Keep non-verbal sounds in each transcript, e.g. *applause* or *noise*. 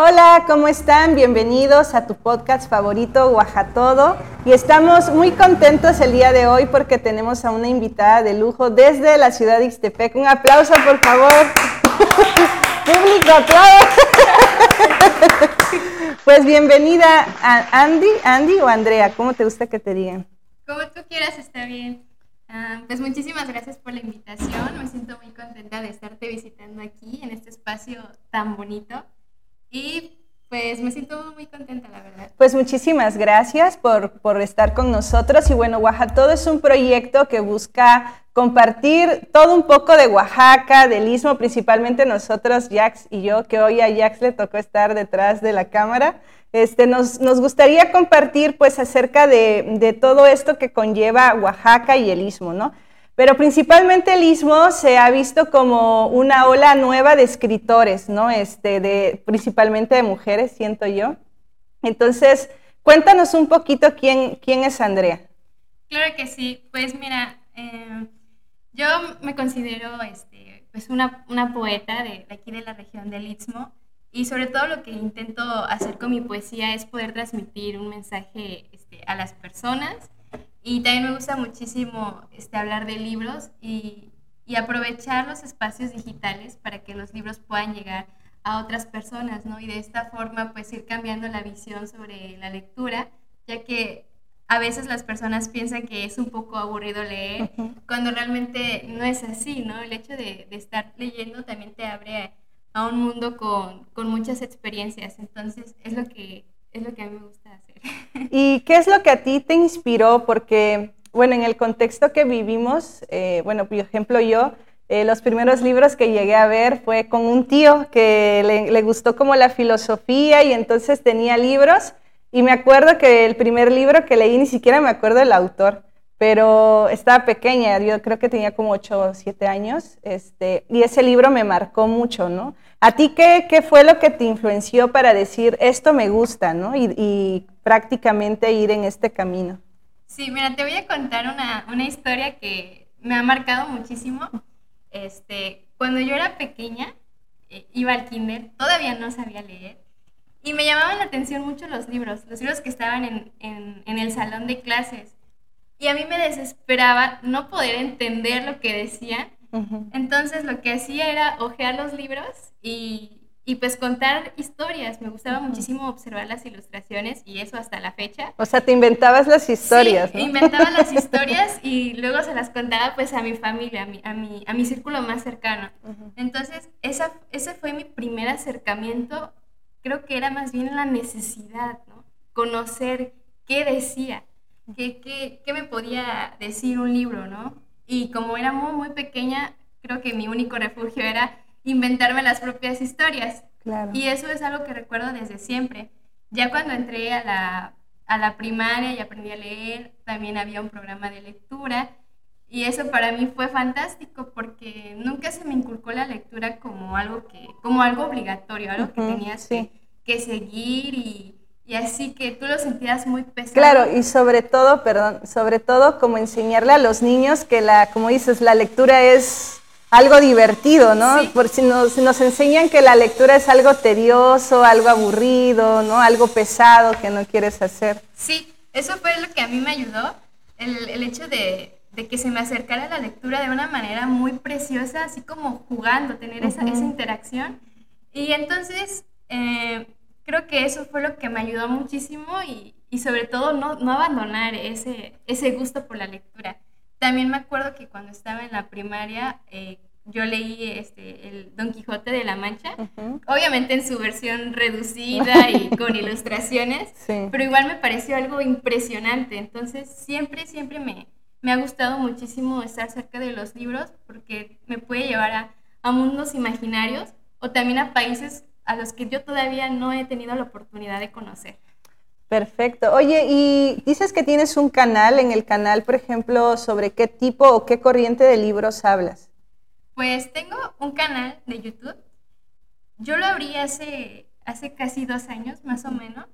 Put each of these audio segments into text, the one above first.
Hola, ¿cómo están? Bienvenidos a tu podcast favorito, Todo. Y estamos muy contentos el día de hoy porque tenemos a una invitada de lujo desde la ciudad de Ixtepec. Un aplauso, por favor. *laughs* Público, aplauso. *laughs* pues bienvenida a Andy, Andy o Andrea, ¿cómo te gusta que te digan? Como tú quieras, está bien. Ah, pues muchísimas gracias por la invitación. Me siento muy contenta de estarte visitando aquí en este espacio tan bonito. Y pues me siento muy contenta, la verdad. Pues muchísimas gracias por, por estar con nosotros. Y bueno, Oaxaca es un proyecto que busca compartir todo un poco de Oaxaca, del Istmo, principalmente nosotros, Jax y yo, que hoy a Jax le tocó estar detrás de la cámara. Este, nos, nos gustaría compartir pues acerca de, de todo esto que conlleva Oaxaca y el Istmo, ¿no? Pero principalmente el istmo se ha visto como una ola nueva de escritores, ¿no? Este, de, principalmente de mujeres, siento yo. Entonces, cuéntanos un poquito quién, quién es Andrea. Claro que sí. Pues mira, em, yo me considero este, pues una, una poeta de, aquí de la región del Istmo y sobre todo lo que intento hacer con mi poesía es poder transmitir un mensaje este, a las personas y también me gusta muchísimo este, hablar de libros y, y, aprovechar los espacios digitales para que los libros puedan llegar a otras personas, ¿no? Y de esta forma, pues ir cambiando la visión sobre la lectura, ya que a veces las personas piensan que es un poco aburrido leer, cuando realmente no es así, ¿no? El hecho de, de estar leyendo también te abre a, un mundo con, con, muchas experiencias, entonces es lo que, es lo que a mí me gusta hacer. *laughs* ¿Y qué es lo que a ti te inspiró? Porque, bueno, en el contexto que vivimos, eh, bueno, por ejemplo, yo, eh, los primeros libros que llegué a ver fue con un tío que le, le, gustó como la filosofía y entonces tenía libros. Y me acuerdo que el primer libro que leí, ni siquiera me acuerdo del autor, pero estaba pequeña, yo creo que tenía como 8 o 7 años, este, y ese libro me marcó mucho, ¿no? ¿A ti qué, qué, fue lo que te influenció para decir esto me gusta, ¿no? Y, prácticamente ir en este camino. Sí, mira, te voy a contar una, una historia que me ha marcado muchísimo. Este, cuando yo era pequeña, eh, iba al kinder, todavía no sabía leer, y me llamaban la atención mucho los libros, los libros que estaban en, en el salón de clases. Y a mí me desesperaba no poder entender lo que decían. Entonces lo que hacía era hojear los libros y y pues contar historias. Me gustaba muchísimo observar las ilustraciones y eso hasta la fecha. O sea, te inventabas las historias. Sí, inventaba las *laughs* historias y luego se las contaba pues a mi familia, a mi, a mi, a mi círculo más cercano. Entonces, esa, ese fue mi primer acercamiento. Creo que era más bien la necesidad, ¿no? Conocer qué decía, qué, qué, qué me podía decir un libro, ¿no? Y como era muy, muy pequeña, creo que mi único refugio era inventarme las propias historias. Y eso es algo que recuerdo desde siempre. Ya cuando entré a la, a la primaria y aprendí a leer, también había un programa de lectura. Y eso para mí fue fantástico porque nunca se me inculcó la lectura como algo, que, como algo obligatorio, algo que tenías que, que, seguir y, y, así que tú lo sentías muy pesado. Claro, y sobre todo, perdón, sobre todo como enseñarle a los niños que la, como dices, la lectura es algo divertido, ¿no? Por si nos, nos, enseñan que la lectura es algo tedioso, algo aburrido, ¿no? Algo pesado que no quieres hacer. Sí, eso fue lo que a mí me ayudó, el, el hecho de, de, que se me acercara la lectura de una manera muy preciosa, así como jugando, tener esa, esa, interacción. Y entonces, eh, creo que eso fue lo que me ayudó muchísimo y, y sobre todo no, no abandonar ese, ese gusto por la lectura. También me acuerdo que cuando estaba en la primaria, eh, yo leí este, el Don Quijote de la Mancha, obviamente en su versión reducida y *laughs* con ilustraciones, pero igual me pareció algo impresionante. Entonces, siempre, siempre me, me, ha gustado muchísimo estar cerca de los libros porque me puede llevar a, a mundos imaginarios o también a países a los que yo todavía no he tenido la oportunidad de conocer. Perfecto. Oye, y dices que tienes un canal, en el canal, por ejemplo, sobre qué tipo o qué corriente de libros hablas. Pues tengo un canal de YouTube. Yo lo abrí hace, hace casi dos años, más o menos,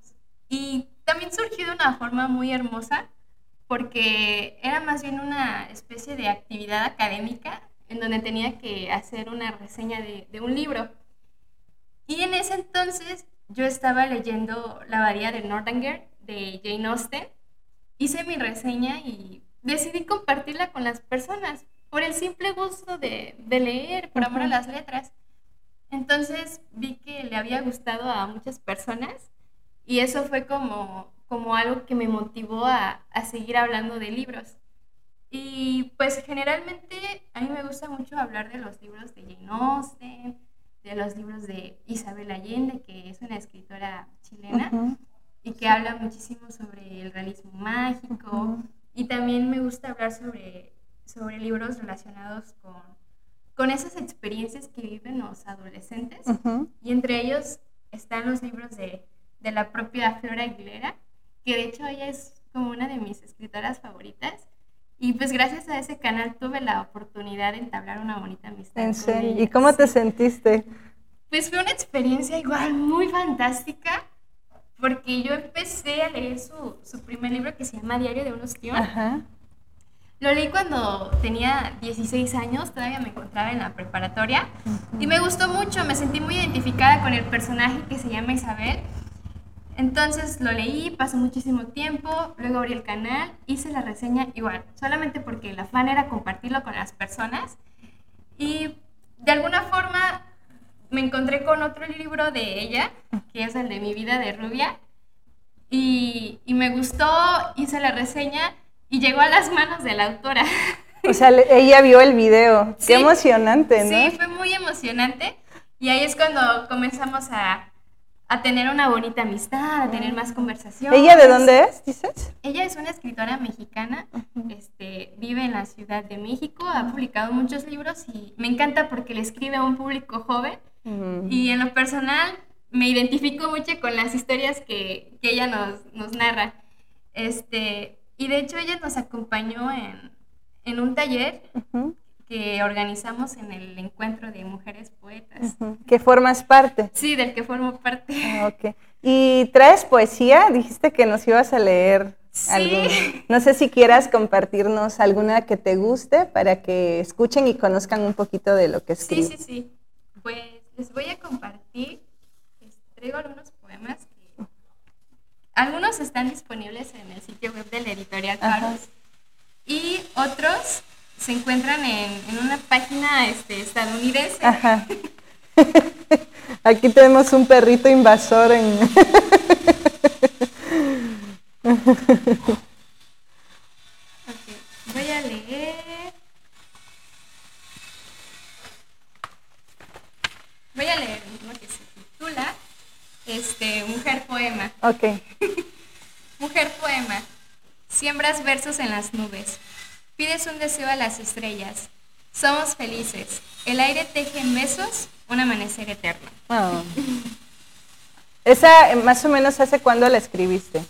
y también surgió de una forma muy hermosa, porque era más bien una especie de actividad académica en donde tenía que hacer una reseña de, de un libro. Y en ese entonces yo estaba leyendo La Abadía de Northanger de Jane Austen, hice mi reseña y decidí compartirla con las personas por el simple gusto de, leer, por amor a las letras. Entonces vi que le había gustado a muchas personas y eso fue como, como algo que me motivó a, a seguir hablando de libros. Y pues generalmente a mí me gusta mucho hablar de los libros de Jane Austen, de los libros de Isabel Allende, que es una escritora chilena y que habla muchísimo sobre el realismo mágico. Y también me gusta hablar sobre, sobre libros relacionados con, con esas experiencias que viven los adolescentes. Y entre ellos están los libros de, de la propia Flora Aguilera, que de hecho ella es como una de mis escritoras favoritas. Y pues gracias a ese canal tuve la oportunidad de entablar una bonita amistad. ¿En serio? ¿Y cómo te sentiste? Pues fue una experiencia igual muy fantástica, porque yo empecé a leer su, su primer libro que se llama Diario de un ostión. Ajá. Lo leí cuando tenía 16 años, todavía me encontraba en la preparatoria, y me gustó mucho, me sentí muy identificada con el personaje que se llama Isabel entonces lo leí, pasó muchísimo tiempo, luego abrí el canal, hice la reseña igual, solamente porque el afán era compartirlo con las personas. Y de alguna forma me encontré con otro libro de ella, que es el de Mi vida de rubia, y, me gustó, hice la reseña y llegó a las manos de la autora. O sea, ella vio el video. Qué emocionante, ¿no? Sí, fue muy emocionante. Y ahí es cuando comenzamos a a tener una bonita amistad, a tener más conversaciones. ¿Ella de dónde es, dices? Ella es una escritora mexicana, este, vive en la Ciudad de México, ha publicado muchos libros y me encanta porque le escribe a un público joven y en lo personal me identifico mucho con las historias que, que ella nos, nos, narra. Este, y de hecho ella nos acompañó en, en un taller que organizamos en el encuentro de mujeres poetas. ¿Que formas parte? Sí, del que formo parte. Ah, ¿Y traes poesía? Dijiste que nos ibas a leer sí. No sé si quieras compartirnos alguna que te guste para que escuchen y conozcan un poquito de lo que escribes. Sí, sí, sí. Pues les voy a compartir, les traigo algunos poemas que... Algunos están disponibles en el sitio web de la editorial Carlos y otros se encuentran en, en una página este, estadounidense. Ajá. *laughs* Aquí tenemos un perrito invasor en... *laughs* Voy a leer. Voy a leer uno que se titula este, Mujer Poema. Ok. *laughs* Mujer Poema. Siembras versos en las nubes. Pides un deseo a las estrellas. Somos felices. El aire teje en besos un amanecer eterno. Oh. ¿Esa más o menos hace cuándo la escribiste?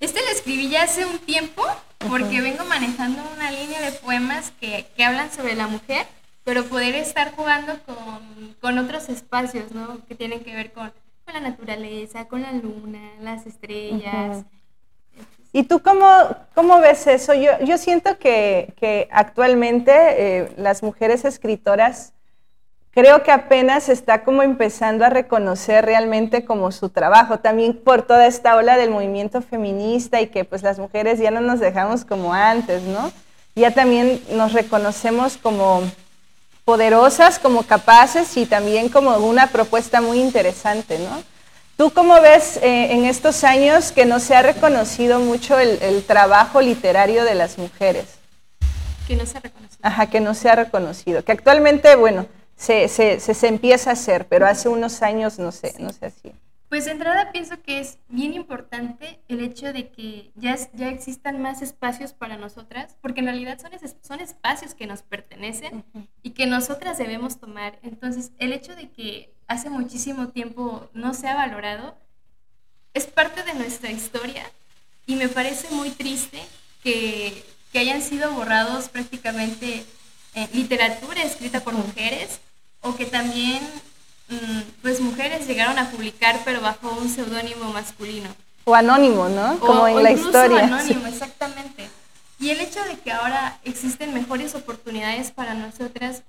Este la escribí ya hace un tiempo porque vengo manejando una línea de poemas que, que, hablan sobre la mujer, pero poder estar jugando con, con otros espacios, ¿no? Que tienen que ver con, con, la naturaleza, con la luna, las estrellas. ¿Y tú cómo, cómo ves eso? Yo, yo siento que, que actualmente eh, las mujeres escritoras creo que apenas está como empezando a reconocer realmente como su trabajo, también por toda esta ola del movimiento feminista y que pues las mujeres ya no nos dejamos como antes, ¿no? Ya también nos reconocemos como poderosas, como capaces y también como una propuesta muy interesante, ¿no? ¿Tú cómo ves eh, en estos años que no se ha reconocido mucho el, trabajo literario de las mujeres? Que no se ha reconocido. Ajá, que no se ha reconocido. Que actualmente, bueno, se, se, se, empieza a hacer, pero hace unos años no se, no se hacía. Pues de entrada pienso que es bien importante el hecho de que ya, ya existan más espacios para nosotras, porque en realidad son, son espacios que nos pertenecen y que nosotras debemos tomar. Entonces, el hecho de que hace muchísimo tiempo no se ha valorado es parte de nuestra historia y me parece muy triste que, que hayan sido borrados prácticamente en literatura escrita por mujeres o que también Mm, pues mujeres llegaron a publicar, pero bajo un seudónimo masculino. O anónimo, ¿no? Como en la historia. Anónimo, exactamente. Y el hecho de que ahora existen mejores oportunidades para nosotras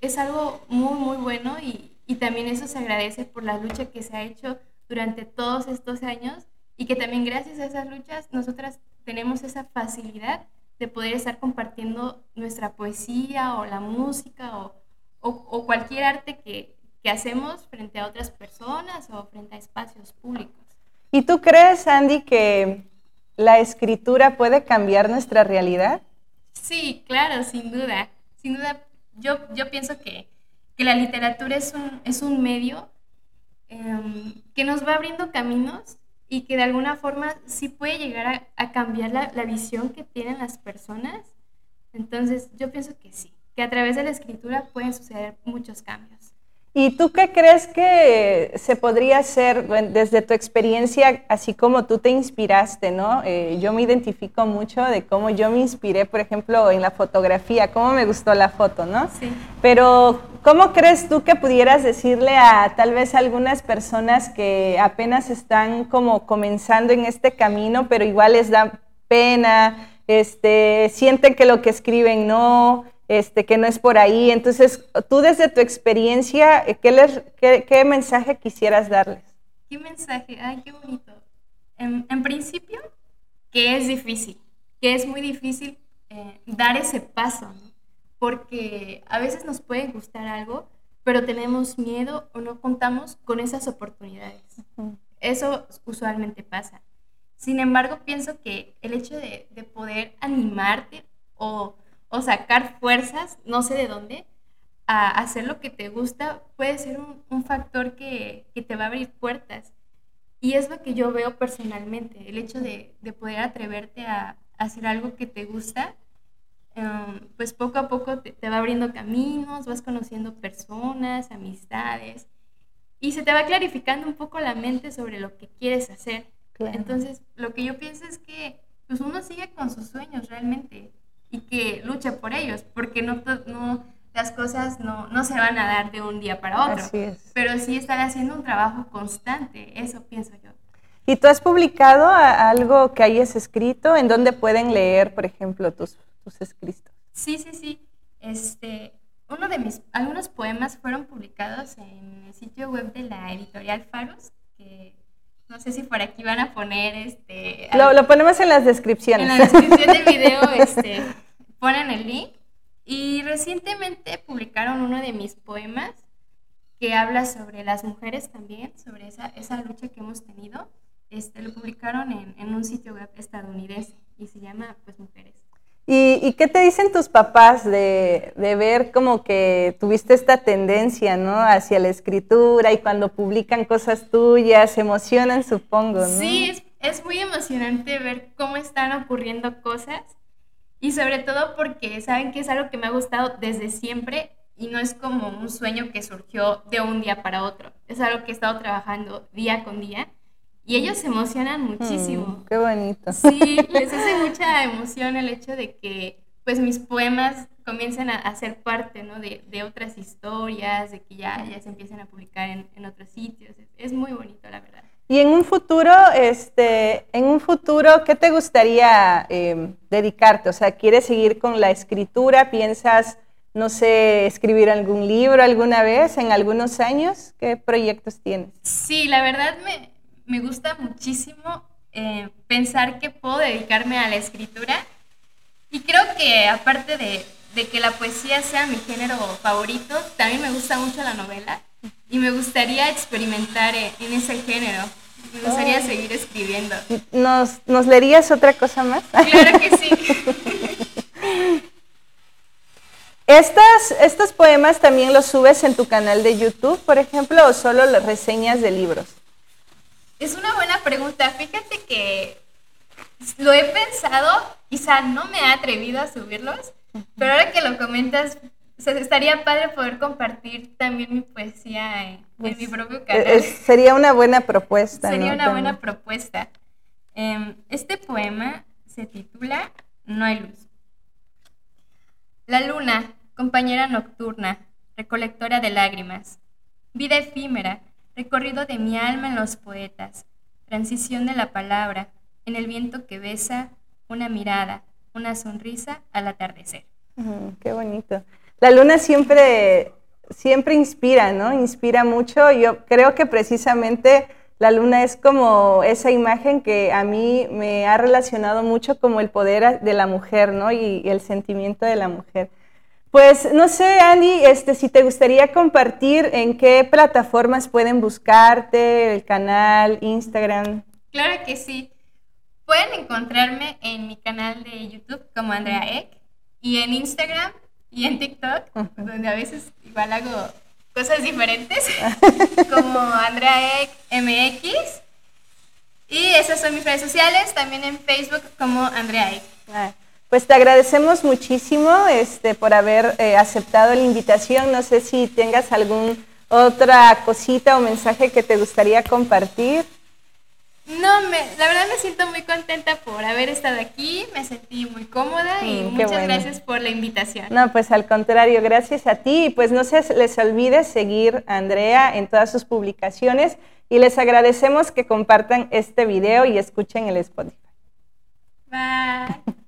es algo muy, muy bueno y, y también eso se agradece por la lucha que se ha hecho durante todos estos años y que también gracias a esas luchas nosotras tenemos esa facilidad de poder estar compartiendo nuestra poesía o la música o, o, cualquier arte que, que hacemos frente a otras personas o frente a espacios públicos. ¿Y tú crees, Andy, que la escritura puede cambiar nuestra realidad? Sí, claro, sin duda. Sin duda, yo, yo pienso que, que la literatura es un, es un medio em, que nos va abriendo caminos y que de alguna forma sí puede llegar a, cambiar la, la, visión que tienen las personas. Entonces, yo pienso que sí, que a través de la escritura pueden suceder muchos cambios. ¿Y tú qué crees que se podría hacer desde tu experiencia, así como tú te inspiraste, ¿no? Eh, yo me identifico mucho de cómo yo me inspiré, por ejemplo, en la fotografía, cómo me gustó la foto, ¿no? Sí. Pero, ¿cómo crees tú que pudieras decirle a tal vez algunas personas que apenas están como comenzando en este camino, pero igual les da pena, este, sienten que lo que escriben no este, que no es por ahí. Entonces, tú desde tu experiencia, eh, ¿qué, les, qué, mensaje quisieras darles? ¿Qué mensaje? Ay, qué bonito. En, principio, que es difícil, que es muy difícil eh, dar ese paso, porque a veces nos puede gustar algo, pero tenemos miedo o no contamos con esas oportunidades. Eso usualmente pasa. Sin embargo, pienso que el hecho de, de poder animarte o o sacar fuerzas, no sé de dónde, a hacer lo que te gusta, puede ser un, factor que, te va a abrir puertas. Y es lo que yo veo personalmente, el hecho de, poder atreverte a, hacer algo que te gusta, em, pues poco a poco te, va abriendo caminos, vas conociendo personas, amistades, y se te va clarificando un poco la mente sobre lo que quieres hacer. Entonces, lo que yo pienso es que pues uno sigue con sus sueños realmente y que luche por ellos, porque no, no las cosas no, no, se van a dar de un día para otro, pero sí estar haciendo un trabajo constante, eso pienso yo. ¿Y tú has publicado algo que hayas escrito? ¿En dónde pueden leer, por ejemplo, tus, tus escritos? Sí, sí, sí. Este, uno de mis, algunos poemas fueron publicados en el sitio web de la editorial Faros, que no sé si por aquí van a poner este. Lo, lo ponemos en las descripciones. En la descripción del video *laughs* este, ponen el link. Y recientemente publicaron uno de mis poemas que habla sobre las mujeres también, sobre esa, esa lucha que hemos tenido. Este, lo publicaron en, en un sitio web estadounidense y se llama pues Mujeres. ¿Y, qué te dicen tus papás de, ver como que tuviste esta tendencia, ¿no? Hacia la escritura y cuando publican cosas tuyas, emocionan, supongo, ¿no? Sí, es, es muy emocionante ver cómo están ocurriendo cosas y sobre todo porque saben que es algo que me ha gustado desde siempre y no es como un sueño que surgió de un día para otro. Es algo que he estado trabajando día con día y ellos se emocionan muchísimo. Mm, qué bonito. Sí, *laughs* les hace mucha emoción el hecho de que pues mis poemas comiencen a, ser parte ¿no? de, de, otras historias, de que ya, ya se empiecen a publicar en, en otros sitios. Es, muy bonito, la verdad. Y en un futuro, este, en un futuro, ¿qué te gustaría em, dedicarte? O sea, ¿quieres seguir con la escritura? ¿Piensas, no sé, escribir algún libro alguna vez en algunos años? ¿Qué proyectos tienes? Sí, la verdad me, me gusta muchísimo eh, pensar que puedo dedicarme a la escritura y creo que aparte de, que la poesía sea mi género favorito, también me gusta mucho la novela y me gustaría experimentar eh, en ese género. Me gustaría seguir escribiendo. ¿Nos, ¿Nos leerías otra cosa más? Claro que sí. *laughs* Estas, ¿Estos poemas también los subes en tu canal de YouTube, por ejemplo, o solo las reseñas de libros? Es una buena pregunta. Fíjate que lo he pensado, quizá no me he atrevido a subirlos, pero ahora que lo comentas, estaría padre poder compartir también mi poesía en, mi pues, propio canal. sería una buena propuesta. Sería una buena propuesta. Em, este poema se titula No hay luz. La luna, compañera nocturna, recolectora de lágrimas, vida efímera, recorrido de mi alma en los poetas, transición de la palabra, en el viento que besa, una mirada, una sonrisa al atardecer. qué bonito. La luna siempre, siempre inspira, ¿no? Inspira mucho. Yo creo que precisamente la luna es como esa imagen que a mí me ha relacionado mucho como el poder de la mujer, ¿no? Y, el sentimiento de la mujer. Pues no sé, Andy, este, si te gustaría compartir en qué plataformas pueden buscarte, el canal, Instagram. Claro que sí. Pueden encontrarme en mi canal de YouTube como Andrea Eck y en Instagram y en TikTok, donde a veces igual hago cosas diferentes, *laughs* como Andrea Eck MX. Y esas son mis redes sociales, también en Facebook como Andrea Eck. Ah, pues te agradecemos muchísimo este, por haber eh, aceptado la invitación. No sé si tengas algún otra cosita o mensaje que te gustaría compartir. No, me, la verdad me siento muy contenta por haber estado aquí, me sentí muy cómoda y mm, muchas gracias por la invitación. No, pues al contrario, gracias a ti y pues no se les olvide seguir a Andrea en todas sus publicaciones y les agradecemos que compartan este video y escuchen el Spotify. Bye. *laughs*